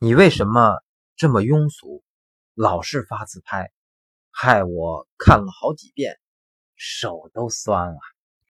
你为什么这么庸俗老是发自拍害我看了好几遍手都酸了。